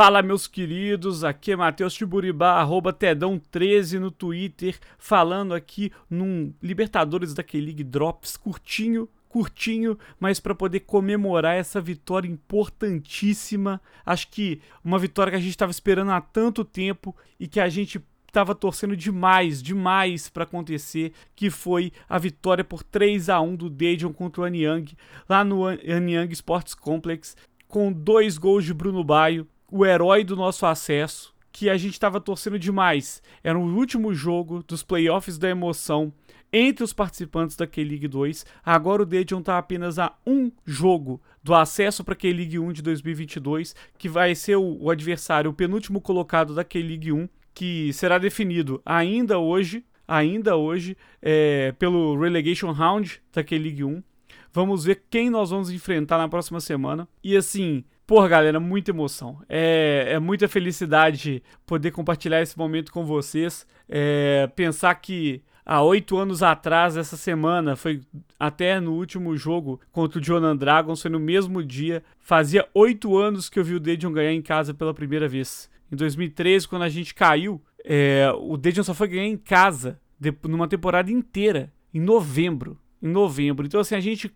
Fala, meus queridos, aqui é Matheus Tiburibá, arroba Tedão13 no Twitter, falando aqui num Libertadores da K-League Drops curtinho, curtinho, mas para poder comemorar essa vitória importantíssima. Acho que uma vitória que a gente estava esperando há tanto tempo e que a gente estava torcendo demais, demais para acontecer, que foi a vitória por 3 a 1 do Daejeon contra o Anyang, lá no Anyang Sports Complex, com dois gols de Bruno Baio o herói do nosso acesso, que a gente estava torcendo demais. Era o último jogo dos playoffs da emoção entre os participantes da K-League 2. Agora o Dedion está apenas a um jogo do acesso para a K-League 1 de 2022, que vai ser o, o adversário, o penúltimo colocado da K-League 1, que será definido ainda hoje, ainda hoje, é, pelo Relegation Round da K-League 1. Vamos ver quem nós vamos enfrentar na próxima semana. E assim, Porra, galera, muita emoção. É, é muita felicidade poder compartilhar esse momento com vocês. É, pensar que há oito anos atrás, essa semana, foi até no último jogo contra o Jonan Dragons, foi no mesmo dia. Fazia oito anos que eu vi o Dedion ganhar em casa pela primeira vez. Em 2013, quando a gente caiu, é, o Dedion só foi ganhar em casa de, numa temporada inteira, em novembro. Em novembro. Então, assim, a gente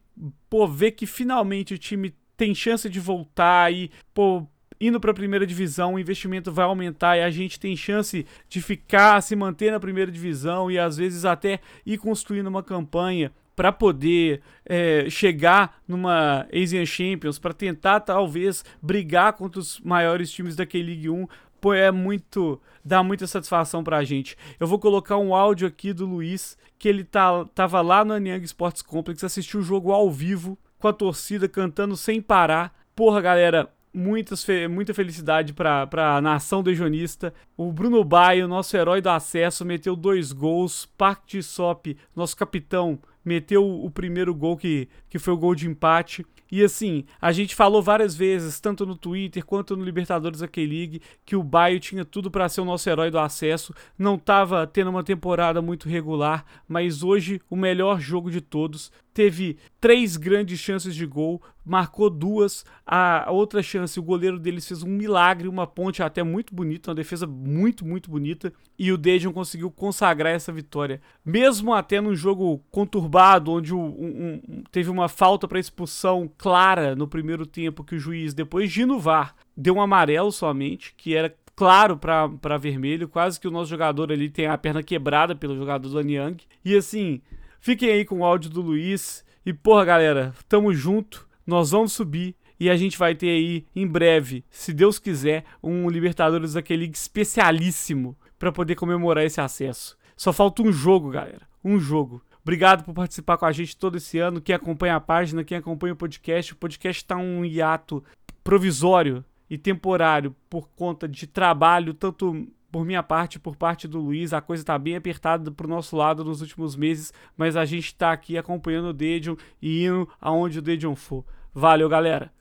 pô, vê que finalmente o time tem chance de voltar e, pô, indo para a primeira divisão, o investimento vai aumentar e a gente tem chance de ficar, se manter na primeira divisão e às vezes até ir construindo uma campanha para poder é, chegar numa Asian Champions, para tentar talvez brigar contra os maiores times da K-League 1, pô, é muito, dá muita satisfação pra gente. Eu vou colocar um áudio aqui do Luiz, que ele tá, tava lá no Anyang Sports Complex, assistiu o jogo ao vivo, com a torcida cantando sem parar. Porra, galera, muitas fe muita felicidade para a nação dejonista. O Bruno Baio, nosso herói do acesso, meteu dois gols. Park de Sop, nosso capitão, meteu o primeiro gol que, que foi o gol de empate. E assim, a gente falou várias vezes, tanto no Twitter quanto no Libertadores da K-League, que o Baio tinha tudo para ser o nosso herói do acesso. Não estava tendo uma temporada muito regular, mas hoje o melhor jogo de todos teve três grandes chances de gol, marcou duas, a outra chance, o goleiro deles fez um milagre, uma ponte até muito bonita, uma defesa muito, muito bonita, e o Dejan conseguiu consagrar essa vitória. Mesmo até num jogo conturbado, onde um, um, teve uma falta para expulsão clara no primeiro tempo, que o juiz, depois de inovar, deu um amarelo somente, que era claro para vermelho, quase que o nosso jogador ali tem a perna quebrada pelo jogador do Anyang. E assim, Fiquem aí com o áudio do Luiz. E, porra, galera, tamo junto. Nós vamos subir. E a gente vai ter aí, em breve, se Deus quiser, um Libertadores daquele especialíssimo para poder comemorar esse acesso. Só falta um jogo, galera. Um jogo. Obrigado por participar com a gente todo esse ano. Quem acompanha a página, quem acompanha o podcast. O podcast está um hiato provisório e temporário por conta de trabalho, tanto por minha parte, por parte do Luiz, a coisa está bem apertada pro nosso lado nos últimos meses, mas a gente está aqui acompanhando o Dedion e indo aonde o Dedion for. Valeu, galera!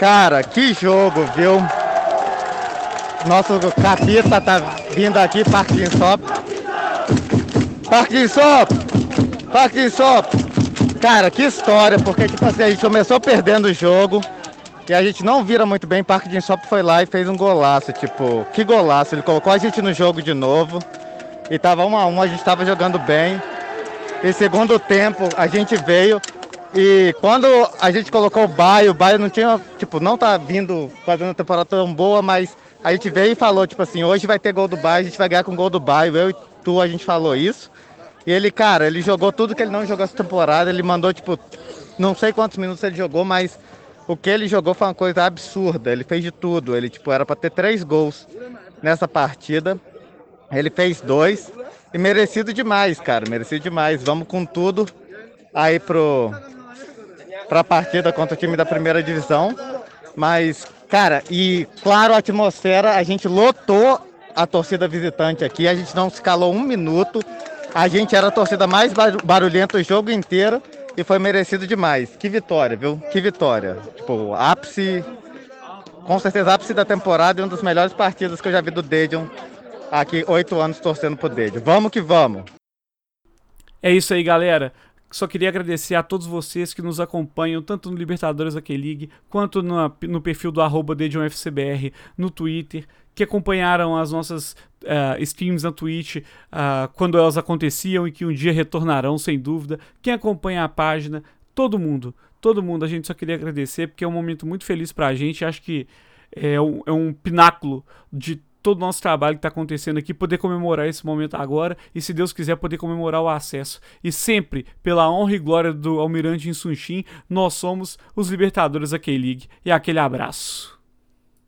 Cara, que jogo, viu? Nosso capita tá vindo aqui, Sop! Parquinho Sop! Cara, que história, porque tipo assim, a gente começou perdendo o jogo que a gente não vira muito bem. Parque de Shop foi lá e fez um golaço, tipo, que golaço. Ele colocou a gente no jogo de novo. E tava 1 a 1 a gente tava jogando bem. E segundo tempo a gente veio. E quando a gente colocou o Baio, o Baio não tinha, tipo, não tá vindo fazendo uma temporada tão boa, mas a gente veio e falou, tipo assim, hoje vai ter gol do Baio, a gente vai ganhar com gol do Baio. Eu e tu, a gente falou isso. E ele, cara, ele jogou tudo que ele não jogou essa temporada. Ele mandou, tipo, não sei quantos minutos ele jogou, mas o que ele jogou foi uma coisa absurda. Ele fez de tudo. Ele tipo era para ter três gols nessa partida. Ele fez dois e merecido demais, cara. Merecido demais. Vamos com tudo aí pro para a partida contra o time da primeira divisão. Mas, cara, e claro, a atmosfera, a gente lotou a torcida visitante aqui. A gente não se calou um minuto. A gente era a torcida mais barulhenta o jogo inteiro. E foi merecido demais. Que vitória, viu? Que vitória. Tipo, ápice. Com certeza, ápice da temporada e um dos melhores partidos que eu já vi do Dedion aqui, oito anos torcendo pro Dedion. Vamos que vamos! É isso aí, galera. Só queria agradecer a todos vocês que nos acompanham, tanto no Libertadores K-League, quanto no, no perfil do arroba no Twitter, que acompanharam as nossas uh, streams na Twitch uh, quando elas aconteciam e que um dia retornarão, sem dúvida. Quem acompanha a página, todo mundo, todo mundo, a gente só queria agradecer porque é um momento muito feliz pra gente. Acho que é um, é um pináculo de todo o nosso trabalho que está acontecendo aqui, poder comemorar esse momento agora e, se Deus quiser, poder comemorar o acesso. E sempre, pela honra e glória do Almirante Insunshin, nós somos os Libertadores da K-League. E aquele abraço.